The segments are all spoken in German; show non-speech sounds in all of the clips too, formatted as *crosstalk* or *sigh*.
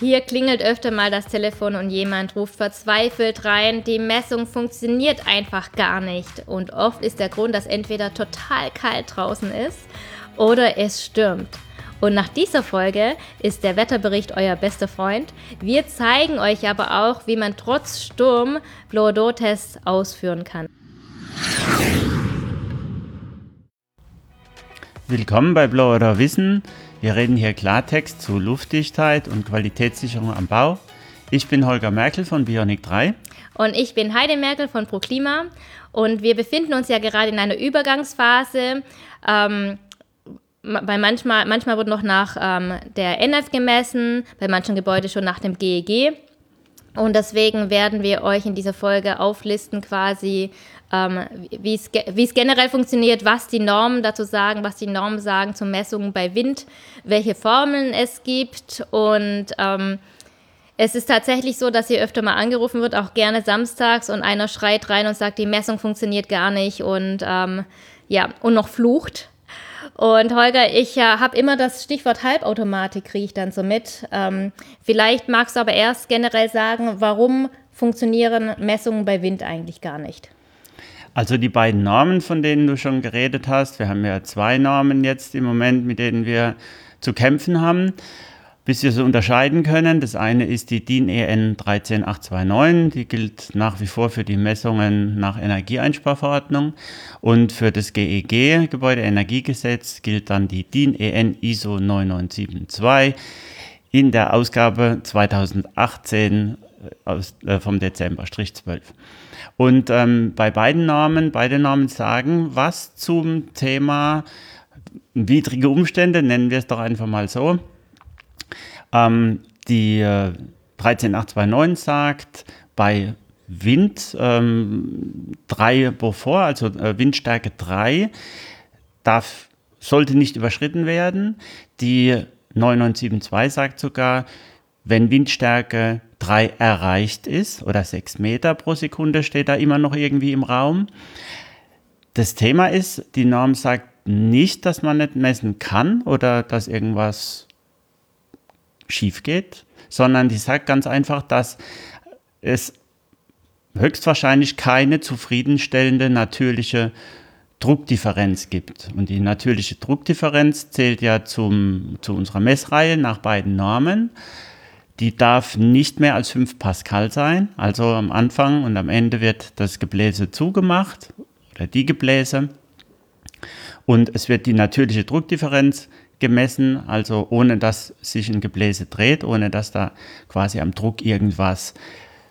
Hier klingelt öfter mal das Telefon und jemand ruft verzweifelt rein, die Messung funktioniert einfach gar nicht. Und oft ist der Grund, dass entweder total kalt draußen ist oder es stürmt. Und nach dieser Folge ist der Wetterbericht euer bester Freund. Wir zeigen euch aber auch, wie man trotz Sturm Blow-Tests ausführen kann. Willkommen bei Blow Wissen. Wir reden hier Klartext zu Luftdichtheit und Qualitätssicherung am Bau. Ich bin Holger Merkel von Bionic 3. Und ich bin Heide Merkel von ProKlima. Und wir befinden uns ja gerade in einer Übergangsphase. Ähm, bei manchmal, manchmal wird noch nach ähm, der NF gemessen, bei manchen Gebäuden schon nach dem GEG. Und deswegen werden wir euch in dieser Folge auflisten, quasi, ähm, wie es generell funktioniert, was die Normen dazu sagen, was die Normen sagen zu Messungen bei Wind, welche Formeln es gibt. Und ähm, es ist tatsächlich so, dass hier öfter mal angerufen wird, auch gerne samstags, und einer schreit rein und sagt, die Messung funktioniert gar nicht und ähm, ja, und noch flucht. Und Holger, ich äh, habe immer das Stichwort Halbautomatik, kriege ich dann so mit. Ähm, vielleicht magst du aber erst generell sagen, warum funktionieren Messungen bei Wind eigentlich gar nicht? Also die beiden Normen, von denen du schon geredet hast, wir haben ja zwei Normen jetzt im Moment, mit denen wir zu kämpfen haben bis wir sie unterscheiden können. Das eine ist die DIN EN 13829, die gilt nach wie vor für die Messungen nach Energieeinsparverordnung. Und für das GEG, Gebäudeenergiegesetz, gilt dann die DIN EN ISO 9972 in der Ausgabe 2018 äh, aus, äh, vom Dezember, Strich 12. Und ähm, bei beiden Namen, beide Namen sagen was zum Thema widrige Umstände, nennen wir es doch einfach mal so. Ähm, die äh, 13829 sagt, bei Wind ähm, 3 Beaufort, also äh, Windstärke 3, darf, sollte nicht überschritten werden. Die 9972 sagt sogar, wenn Windstärke 3 erreicht ist oder 6 Meter pro Sekunde steht da immer noch irgendwie im Raum. Das Thema ist, die Norm sagt nicht, dass man nicht messen kann oder dass irgendwas schief geht, sondern die sagt ganz einfach, dass es höchstwahrscheinlich keine zufriedenstellende natürliche Druckdifferenz gibt. Und die natürliche Druckdifferenz zählt ja zum, zu unserer Messreihe nach beiden Normen. Die darf nicht mehr als 5 Pascal sein. Also am Anfang und am Ende wird das Gebläse zugemacht oder die Gebläse. Und es wird die natürliche Druckdifferenz gemessen, also ohne dass sich ein Gebläse dreht, ohne dass da quasi am Druck irgendwas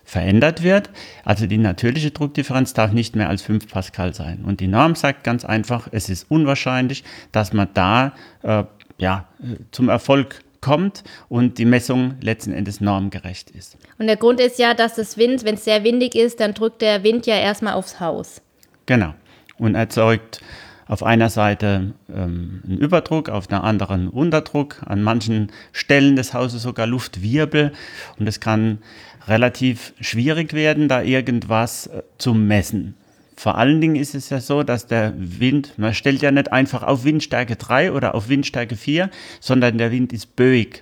verändert wird. Also die natürliche Druckdifferenz darf nicht mehr als 5 Pascal sein. Und die Norm sagt ganz einfach, es ist unwahrscheinlich, dass man da äh, ja, zum Erfolg kommt und die Messung letzten Endes normgerecht ist. Und der Grund ist ja, dass das Wind, wenn es sehr windig ist, dann drückt der Wind ja erstmal aufs Haus. Genau. Und erzeugt auf einer Seite ähm, einen Überdruck, auf der anderen Unterdruck, an manchen Stellen des Hauses sogar Luftwirbel und es kann relativ schwierig werden, da irgendwas äh, zu messen. Vor allen Dingen ist es ja so, dass der Wind, man stellt ja nicht einfach auf Windstärke 3 oder auf Windstärke 4, sondern der Wind ist böig.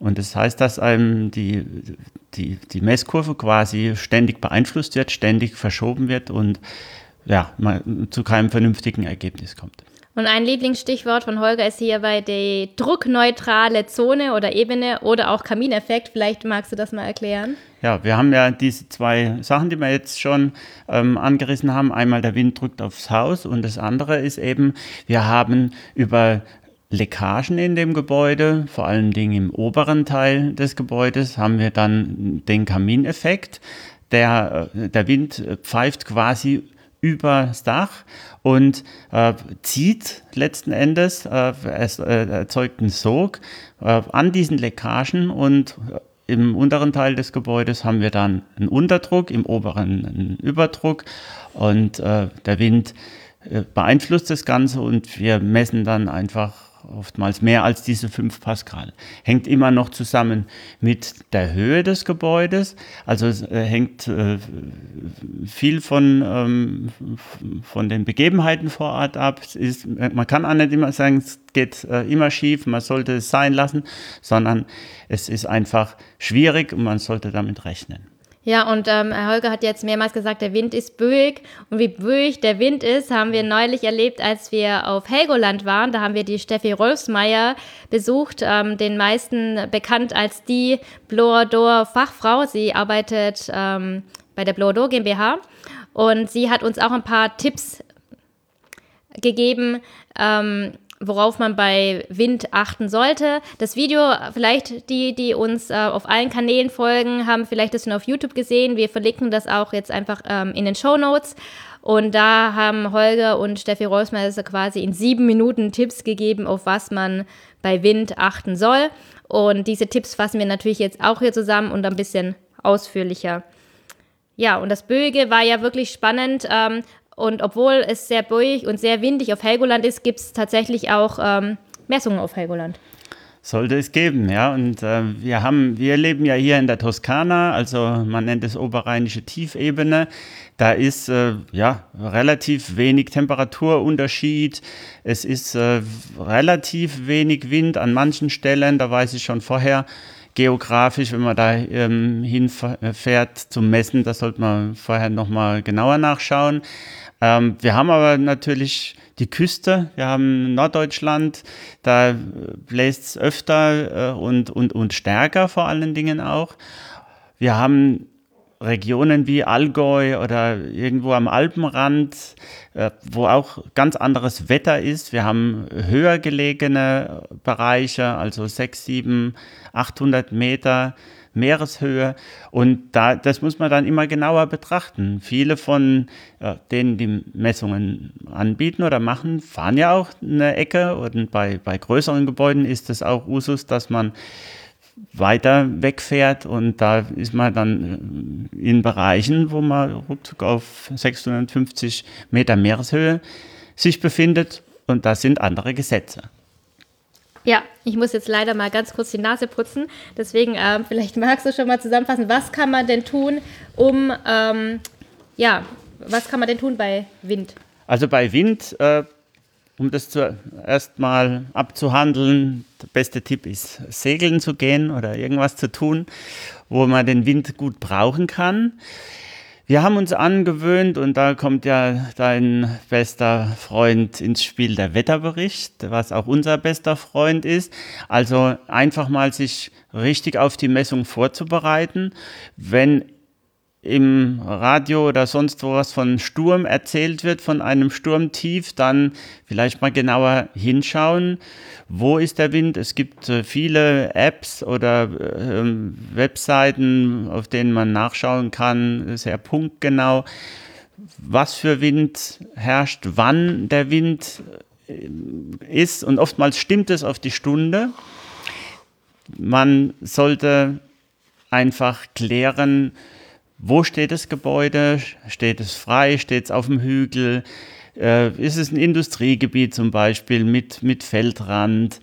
Und das heißt, dass einem die, die, die Messkurve quasi ständig beeinflusst wird, ständig verschoben wird und ja, zu keinem vernünftigen Ergebnis kommt. Und ein Lieblingsstichwort von Holger ist hierbei die druckneutrale Zone oder Ebene oder auch Kamineffekt. Vielleicht magst du das mal erklären. Ja, wir haben ja diese zwei Sachen, die wir jetzt schon ähm, angerissen haben. Einmal der Wind drückt aufs Haus und das andere ist eben, wir haben über Leckagen in dem Gebäude, vor allen Dingen im oberen Teil des Gebäudes, haben wir dann den Kamineffekt. Der, äh, der Wind pfeift quasi übers Dach und äh, zieht letzten Endes, äh, es äh, erzeugt einen Sog äh, an diesen Leckagen und im unteren Teil des Gebäudes haben wir dann einen Unterdruck, im oberen einen Überdruck und äh, der Wind äh, beeinflusst das Ganze und wir messen dann einfach oftmals mehr als diese 5 Pascal. Hängt immer noch zusammen mit der Höhe des Gebäudes. Also äh, hängt äh, viel von, ähm, von den Begebenheiten vor Ort ab. Ist, man kann auch nicht immer sagen, es geht äh, immer schief, man sollte es sein lassen, sondern es ist einfach schwierig und man sollte damit rechnen. Ja, und ähm, Herr Holger hat jetzt mehrmals gesagt, der Wind ist böig. Und wie böig der Wind ist, haben wir neulich erlebt, als wir auf Helgoland waren. Da haben wir die Steffi Rolfsmeier besucht, ähm, den meisten bekannt als die Blower Fachfrau. Sie arbeitet ähm, bei der Blower GmbH. Und sie hat uns auch ein paar Tipps gegeben, ähm, worauf man bei Wind achten sollte. Das Video, vielleicht die, die uns äh, auf allen Kanälen folgen, haben vielleicht das schon auf YouTube gesehen. Wir verlinken das auch jetzt einfach ähm, in den Show Notes. Und da haben Holger und Steffi Reusmeister quasi in sieben Minuten Tipps gegeben, auf was man bei Wind achten soll. Und diese Tipps fassen wir natürlich jetzt auch hier zusammen und ein bisschen ausführlicher. Ja, und das Böge war ja wirklich spannend. Ähm, und obwohl es sehr bäuig und sehr windig auf Helgoland ist, gibt es tatsächlich auch ähm, Messungen auf Helgoland. Sollte es geben, ja. Und äh, wir haben, wir leben ja hier in der Toskana, also man nennt es oberrheinische Tiefebene. Da ist äh, ja relativ wenig Temperaturunterschied. Es ist äh, relativ wenig Wind an manchen Stellen. Da weiß ich schon vorher geografisch, wenn man da ähm, hinfährt zum Messen, da sollte man vorher nochmal genauer nachschauen. Ähm, wir haben aber natürlich die Küste, wir haben Norddeutschland, da bläst es öfter äh, und, und, und stärker vor allen Dingen auch. Wir haben Regionen wie Allgäu oder irgendwo am Alpenrand, äh, wo auch ganz anderes Wetter ist. Wir haben höher gelegene Bereiche, also 6, 7, 800 Meter Meereshöhe. Und da, das muss man dann immer genauer betrachten. Viele von äh, denen, die Messungen anbieten oder machen, fahren ja auch eine Ecke. Und bei, bei größeren Gebäuden ist es auch Usus, dass man weiter wegfährt und da ist man dann in Bereichen, wo man ruckzuck auf 650 Meter Meereshöhe sich befindet und das sind andere Gesetze. Ja, ich muss jetzt leider mal ganz kurz die Nase putzen. Deswegen, ähm, vielleicht magst du schon mal zusammenfassen, was kann man denn tun, um, ähm, ja, was kann man denn tun bei Wind? Also bei Wind, äh, um das zuerst mal abzuhandeln, der beste Tipp ist, segeln zu gehen oder irgendwas zu tun, wo man den Wind gut brauchen kann. Wir haben uns angewöhnt, und da kommt ja dein bester Freund ins Spiel, der Wetterbericht, was auch unser bester Freund ist. Also einfach mal sich richtig auf die Messung vorzubereiten. Wenn im Radio oder sonst wo was von Sturm erzählt wird, von einem Sturmtief, dann vielleicht mal genauer hinschauen, wo ist der Wind. Es gibt äh, viele Apps oder äh, Webseiten, auf denen man nachschauen kann, sehr punktgenau, was für Wind herrscht, wann der Wind äh, ist und oftmals stimmt es auf die Stunde. Man sollte einfach klären, wo steht das Gebäude? Steht es frei? Steht es auf dem Hügel? Äh, ist es ein Industriegebiet zum Beispiel mit, mit Feldrand?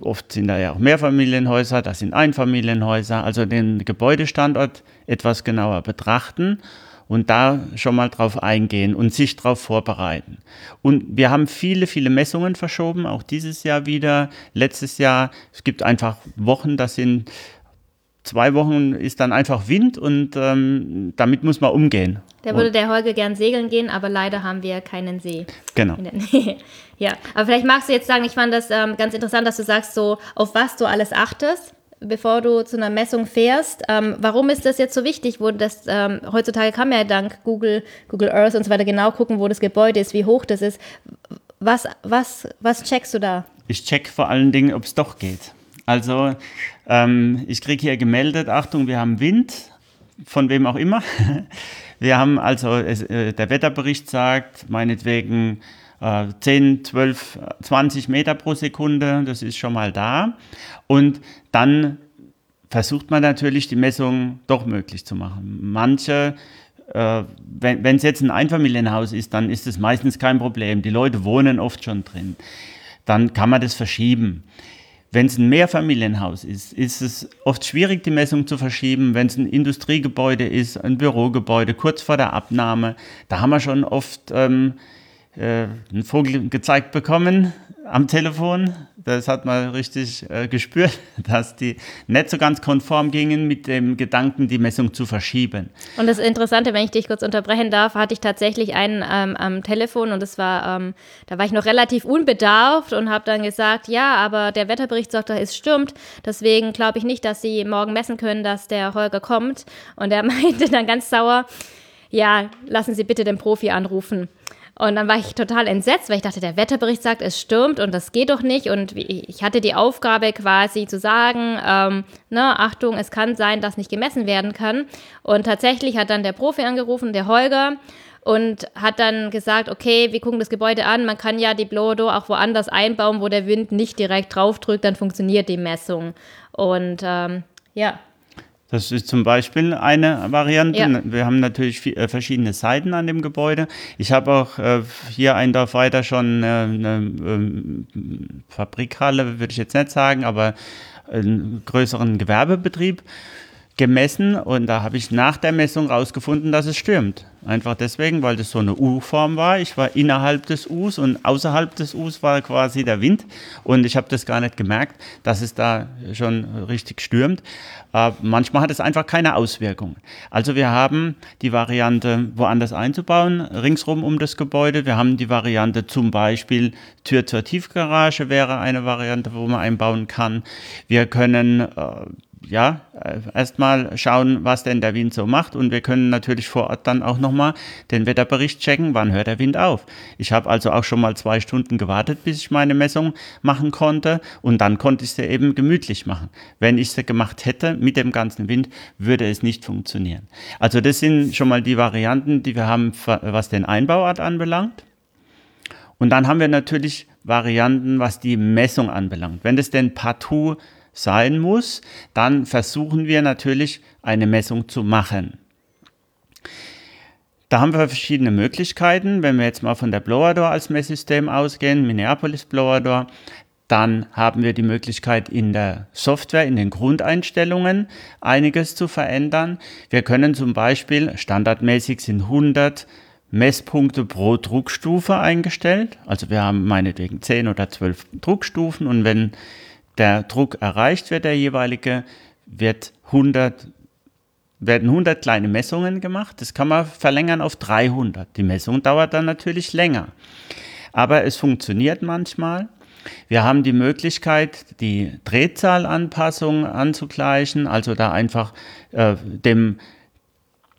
Oft sind da ja auch Mehrfamilienhäuser, das sind Einfamilienhäuser. Also den Gebäudestandort etwas genauer betrachten und da schon mal drauf eingehen und sich darauf vorbereiten. Und wir haben viele, viele Messungen verschoben, auch dieses Jahr wieder, letztes Jahr. Es gibt einfach Wochen, das sind zwei Wochen ist dann einfach Wind und ähm, damit muss man umgehen. Da würde der Holger gern segeln gehen, aber leider haben wir keinen See. Genau. *laughs* ja, aber vielleicht magst du jetzt sagen, ich fand das ähm, ganz interessant, dass du sagst, so auf was du alles achtest, bevor du zu einer Messung fährst. Ähm, warum ist das jetzt so wichtig? Wo das, ähm, heutzutage kann man ja dank Google, Google Earth und so weiter genau gucken, wo das Gebäude ist, wie hoch das ist. Was, was, was checkst du da? Ich check vor allen Dingen, ob es doch geht. Also ähm, ich kriege hier gemeldet, Achtung, wir haben Wind, von wem auch immer. *laughs* Wir haben also, äh, der Wetterbericht sagt, meinetwegen äh, 10, 12, 20 Meter pro Sekunde, das ist schon mal da. Und dann versucht man natürlich, die Messung doch möglich zu machen. Manche äh, wenn es jetzt ein Einfamilienhaus ist, dann ist es meistens kein Problem. Die Leute wohnen oft schon drin. dann kann man das verschieben. Wenn es ein Mehrfamilienhaus ist, ist es oft schwierig, die Messung zu verschieben. Wenn es ein Industriegebäude ist, ein Bürogebäude, kurz vor der Abnahme, da haben wir schon oft ähm, äh, einen Vogel gezeigt bekommen am Telefon. Das hat man richtig äh, gespürt, *laughs* dass die nicht so ganz konform gingen mit dem Gedanken, die Messung zu verschieben. Und das Interessante, wenn ich dich kurz unterbrechen darf, hatte ich tatsächlich einen ähm, am Telefon und das war, ähm, da war ich noch relativ unbedarft und habe dann gesagt, ja, aber der Wetterbericht sagt es stimmt. Deswegen glaube ich nicht, dass Sie morgen messen können, dass der Holger kommt. Und er *laughs* meinte dann ganz sauer, ja, lassen Sie bitte den Profi anrufen. Und dann war ich total entsetzt, weil ich dachte, der Wetterbericht sagt, es stürmt und das geht doch nicht. Und ich hatte die Aufgabe quasi zu sagen, ähm, ne, Achtung, es kann sein, dass nicht gemessen werden kann. Und tatsächlich hat dann der Profi angerufen, der Holger, und hat dann gesagt, okay, wir gucken das Gebäude an, man kann ja die Blodo auch woanders einbauen, wo der Wind nicht direkt draufdrückt, dann funktioniert die Messung. Und ähm, ja, das ist zum Beispiel eine Variante. Ja. Wir haben natürlich äh, verschiedene Seiten an dem Gebäude. Ich habe auch äh, hier ein Dorf weiter schon eine, eine ähm, Fabrikhalle, würde ich jetzt nicht sagen, aber einen größeren Gewerbebetrieb gemessen und da habe ich nach der Messung rausgefunden, dass es stürmt. Einfach deswegen, weil das so eine U-Form war. Ich war innerhalb des U's und außerhalb des U's war quasi der Wind und ich habe das gar nicht gemerkt, dass es da schon richtig stürmt. Äh, manchmal hat es einfach keine Auswirkungen. Also wir haben die Variante, woanders einzubauen, ringsrum um das Gebäude. Wir haben die Variante zum Beispiel Tür zur Tiefgarage wäre eine Variante, wo man einbauen kann. Wir können äh, ja, äh, erstmal schauen, was denn der Wind so macht und wir können natürlich vor Ort dann auch nochmal den Wetterbericht checken, wann hört der Wind auf. Ich habe also auch schon mal zwei Stunden gewartet, bis ich meine Messung machen konnte und dann konnte ich sie eben gemütlich machen. Wenn ich sie gemacht hätte mit dem ganzen Wind, würde es nicht funktionieren. Also das sind schon mal die Varianten, die wir haben, was den Einbauart anbelangt. Und dann haben wir natürlich Varianten, was die Messung anbelangt. Wenn das denn partout sein muss, dann versuchen wir natürlich eine Messung zu machen. Da haben wir verschiedene Möglichkeiten. Wenn wir jetzt mal von der Blower Door als Messsystem ausgehen, Minneapolis Blower Door, dann haben wir die Möglichkeit in der Software, in den Grundeinstellungen einiges zu verändern. Wir können zum Beispiel, standardmäßig sind 100 Messpunkte pro Druckstufe eingestellt. Also wir haben meinetwegen 10 oder 12 Druckstufen und wenn der Druck erreicht wird, der jeweilige, wird 100, werden 100 kleine Messungen gemacht. Das kann man verlängern auf 300. Die Messung dauert dann natürlich länger. Aber es funktioniert manchmal. Wir haben die Möglichkeit, die Drehzahlanpassung anzugleichen, also da einfach äh, dem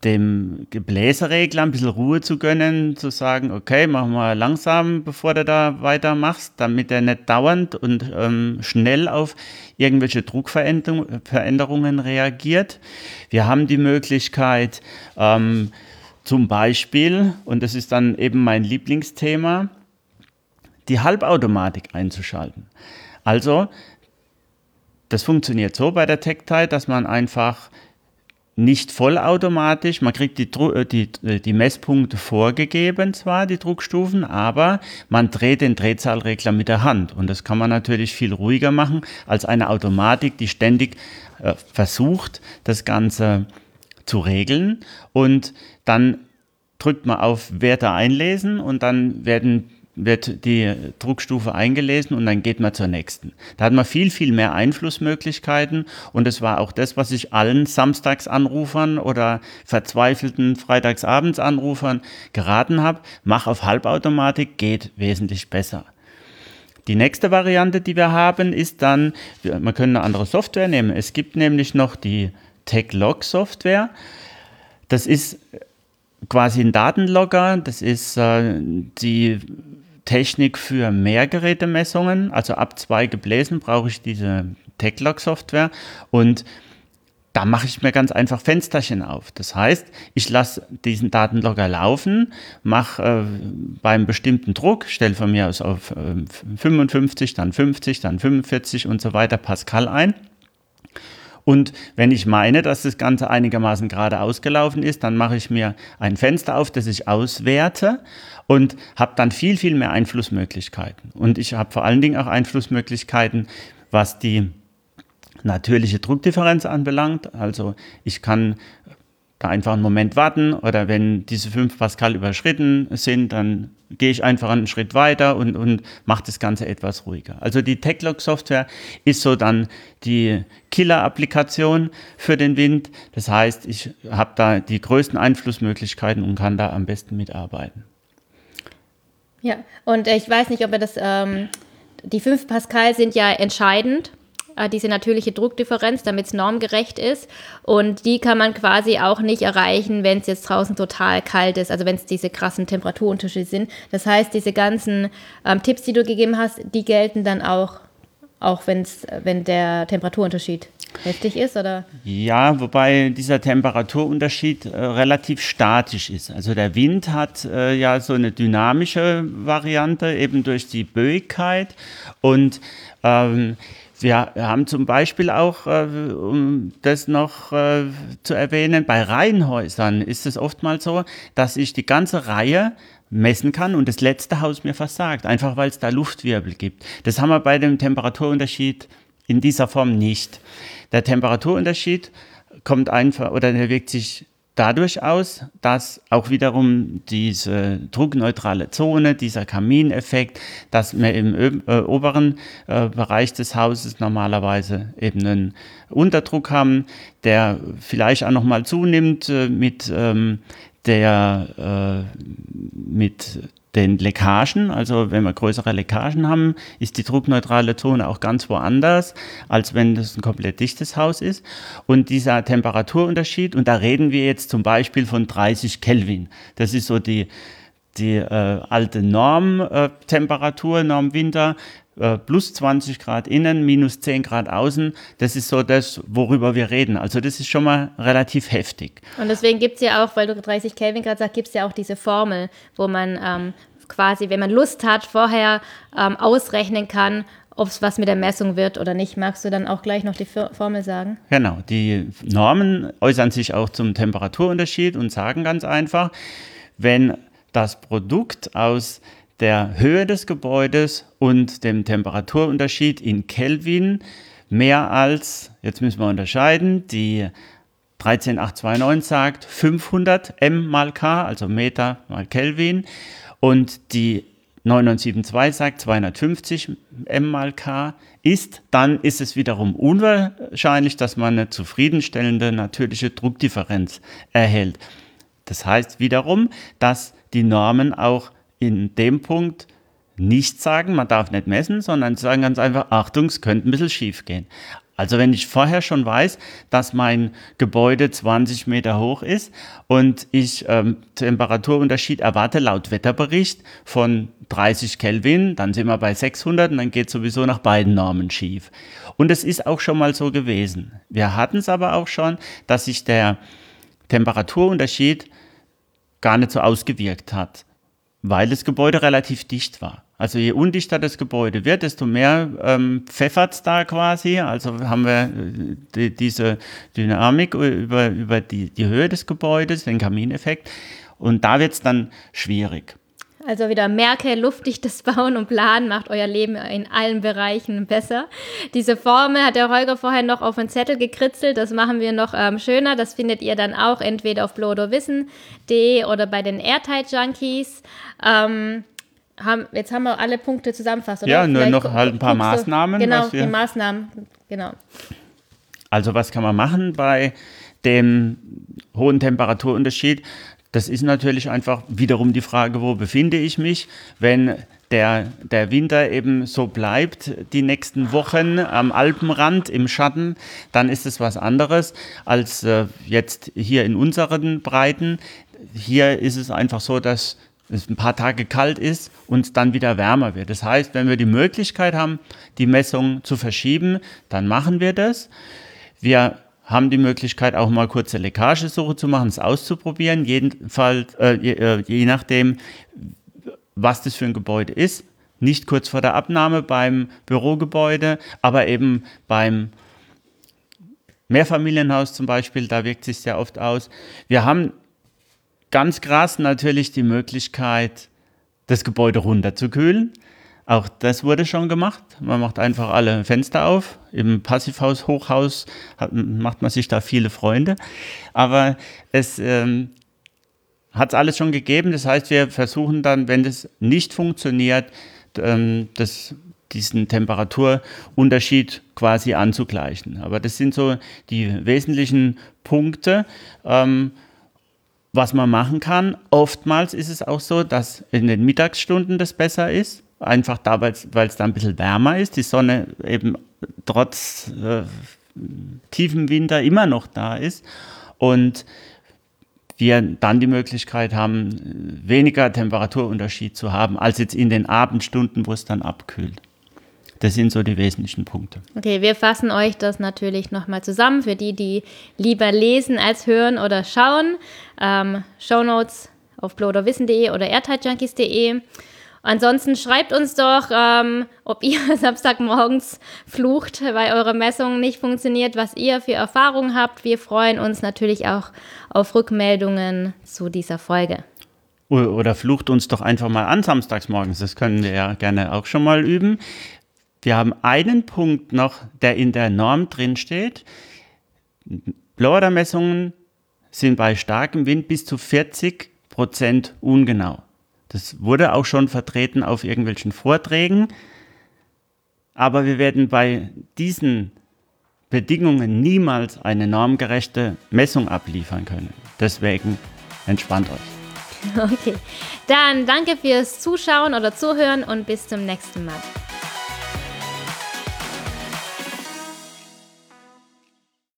dem Gebläseregler ein bisschen Ruhe zu gönnen, zu sagen, okay, machen wir langsam, bevor du da weitermachst, damit er nicht dauernd und ähm, schnell auf irgendwelche Druckveränderungen reagiert. Wir haben die Möglichkeit, ähm, zum Beispiel, und das ist dann eben mein Lieblingsthema, die Halbautomatik einzuschalten. Also, das funktioniert so bei der TechTie, dass man einfach nicht vollautomatisch. Man kriegt die, äh, die, äh, die Messpunkte vorgegeben, zwar die Druckstufen, aber man dreht den Drehzahlregler mit der Hand. Und das kann man natürlich viel ruhiger machen als eine Automatik, die ständig äh, versucht, das Ganze zu regeln. Und dann drückt man auf Werte einlesen und dann werden wird die Druckstufe eingelesen und dann geht man zur nächsten. Da hat man viel, viel mehr Einflussmöglichkeiten und es war auch das, was ich allen Samstagsanrufern oder verzweifelten Freitagsabendanrufern geraten habe. Mach auf Halbautomatik, geht wesentlich besser. Die nächste Variante, die wir haben, ist dann, man kann eine andere Software nehmen. Es gibt nämlich noch die TechLog-Software. Das ist quasi ein Datenlogger. Das ist äh, die Technik für Mehrgerätemessungen. Also ab zwei Gebläsen brauche ich diese TechLog-Software und da mache ich mir ganz einfach Fensterchen auf. Das heißt, ich lasse diesen Datenlogger laufen, mache äh, beim bestimmten Druck, stelle von mir aus auf äh, 55, dann 50, dann 45 und so weiter Pascal ein Und wenn ich meine, dass das Ganze einigermaßen gerade ausgelaufen ist, dann mache ich mir ein Fenster auf, das ich auswerte und habe dann viel, viel mehr Einflussmöglichkeiten. Und ich habe vor allen Dingen auch Einflussmöglichkeiten, was die natürliche Druckdifferenz anbelangt. Also ich kann da einfach einen Moment warten oder wenn diese 5 Pascal überschritten sind, dann gehe ich einfach einen Schritt weiter und, und mache das Ganze etwas ruhiger. Also die TechLog-Software ist so dann die Killer-Applikation für den Wind. Das heißt, ich habe da die größten Einflussmöglichkeiten und kann da am besten mitarbeiten. Ja, und ich weiß nicht, ob er das, ähm, die 5 Pascal sind ja entscheidend äh, diese natürliche Druckdifferenz, damit es normgerecht ist. Und die kann man quasi auch nicht erreichen, wenn es jetzt draußen total kalt ist, also wenn es diese krassen Temperaturunterschiede sind. Das heißt, diese ganzen ähm, Tipps, die du gegeben hast, die gelten dann auch, auch wenn's, wenn der Temperaturunterschied heftig ist, oder? Ja, wobei dieser Temperaturunterschied äh, relativ statisch ist. Also der Wind hat äh, ja so eine dynamische Variante, eben durch die Böigkeit und ähm, wir haben zum Beispiel auch, äh, um das noch äh, zu erwähnen, bei Reihenhäusern ist es oftmals so, dass ich die ganze Reihe messen kann und das letzte Haus mir versagt, einfach weil es da Luftwirbel gibt. Das haben wir bei dem Temperaturunterschied in dieser Form nicht. Der Temperaturunterschied kommt einfach oder der wirkt sich dadurch aus, dass auch wiederum diese druckneutrale Zone, dieser Kamineffekt, dass wir im äh, oberen äh, Bereich des Hauses normalerweise eben einen Unterdruck haben, der vielleicht auch nochmal zunimmt äh, mit ähm, der äh, mit den Leckagen, also wenn wir größere Leckagen haben, ist die druckneutrale Zone auch ganz woanders, als wenn das ein komplett dichtes Haus ist. Und dieser Temperaturunterschied, und da reden wir jetzt zum Beispiel von 30 Kelvin, das ist so die, die äh, alte Normtemperatur, äh, Norm Winter, äh, plus 20 Grad innen, minus 10 Grad außen. Das ist so das, worüber wir reden. Also das ist schon mal relativ heftig. Und deswegen gibt es ja auch, weil du 30 Kelvin gerade sagst, gibt es ja auch diese Formel, wo man ähm, quasi, wenn man Lust hat, vorher ähm, ausrechnen kann, ob es was mit der Messung wird oder nicht. Magst du dann auch gleich noch die Formel sagen? Genau, die Normen äußern sich auch zum Temperaturunterschied und sagen ganz einfach, wenn das Produkt aus der Höhe des Gebäudes und dem Temperaturunterschied in Kelvin mehr als, jetzt müssen wir unterscheiden, die 13829 sagt 500 M mal K, also Meter mal Kelvin, und die 9972 sagt 250 M mal K ist, dann ist es wiederum unwahrscheinlich, dass man eine zufriedenstellende natürliche Druckdifferenz erhält. Das heißt wiederum, dass die Normen auch in dem Punkt nicht sagen, man darf nicht messen, sondern sagen ganz einfach, Achtung, es könnte ein bisschen schief gehen. Also wenn ich vorher schon weiß, dass mein Gebäude 20 Meter hoch ist und ich ähm, Temperaturunterschied erwarte laut Wetterbericht von 30 Kelvin, dann sind wir bei 600 und dann geht sowieso nach beiden Normen schief. Und es ist auch schon mal so gewesen. Wir hatten es aber auch schon, dass sich der Temperaturunterschied gar nicht so ausgewirkt hat weil das Gebäude relativ dicht war. Also je undichter das Gebäude wird, desto mehr ähm, pfeffert es da quasi. Also haben wir äh, die, diese Dynamik über, über die, die Höhe des Gebäudes, den Kamineffekt. Und da wird es dann schwierig. Also wieder merke, luftdichtes *laughs* Bauen und Planen macht euer Leben in allen Bereichen besser. Diese Formel hat der Holger vorher noch auf einen Zettel gekritzelt. Das machen wir noch ähm, schöner. Das findet ihr dann auch entweder auf blodowissen.de oder bei den Airtight Junkies. Ähm, haben, jetzt haben wir alle Punkte zusammenfasst, oder? Ja, nur Vielleicht noch halt ein paar Maßnahmen. Genau, die Maßnahmen, genau. Also was kann man machen bei dem hohen Temperaturunterschied? Das ist natürlich einfach wiederum die Frage, wo befinde ich mich, wenn der, der Winter eben so bleibt, die nächsten Wochen am Alpenrand im Schatten, dann ist es was anderes als äh, jetzt hier in unseren Breiten. Hier ist es einfach so, dass es ein paar Tage kalt ist und dann wieder wärmer wird. Das heißt, wenn wir die Möglichkeit haben, die Messung zu verschieben, dann machen wir das. Wir haben die Möglichkeit, auch mal kurze Leckagesuche zu machen, es auszuprobieren, jedenfalls, äh, je, äh, je nachdem, was das für ein Gebäude ist. Nicht kurz vor der Abnahme beim Bürogebäude, aber eben beim Mehrfamilienhaus zum Beispiel, da wirkt sich sehr oft aus. Wir haben ganz krass natürlich die Möglichkeit, das Gebäude runterzukühlen. Auch das wurde schon gemacht. Man macht einfach alle Fenster auf. Im Passivhaus, Hochhaus hat, macht man sich da viele Freunde. Aber es ähm, hat es alles schon gegeben. Das heißt, wir versuchen dann, wenn das nicht funktioniert, ähm, das, diesen Temperaturunterschied quasi anzugleichen. Aber das sind so die wesentlichen Punkte. Ähm, was man machen kann. Oftmals ist es auch so, dass in den Mittagsstunden das besser ist. Einfach da, weil es da ein bisschen wärmer ist, die Sonne eben trotz äh, tiefem Winter immer noch da ist und wir dann die Möglichkeit haben, weniger Temperaturunterschied zu haben, als jetzt in den Abendstunden, wo es dann abkühlt. Das sind so die wesentlichen Punkte. Okay, wir fassen euch das natürlich nochmal zusammen für die, die lieber lesen als hören oder schauen. Ähm, Shownotes auf bloderwissen.de oder airtightjunkies.de. Ansonsten schreibt uns doch, ähm, ob ihr *laughs* Samstagmorgens flucht, weil eure Messung nicht funktioniert, was ihr für Erfahrungen habt. Wir freuen uns natürlich auch auf Rückmeldungen zu dieser Folge. Oder flucht uns doch einfach mal an samstagsmorgens. Das können wir ja gerne auch schon mal üben. Wir haben einen Punkt noch, der in der Norm drin steht. Blower-Messungen sind bei starkem Wind bis zu 40 Prozent ungenau. Das wurde auch schon vertreten auf irgendwelchen Vorträgen. Aber wir werden bei diesen Bedingungen niemals eine normgerechte Messung abliefern können. Deswegen entspannt euch. *laughs* Okay, dann danke fürs Zuschauen oder Zuhören und bis zum nächsten Mal.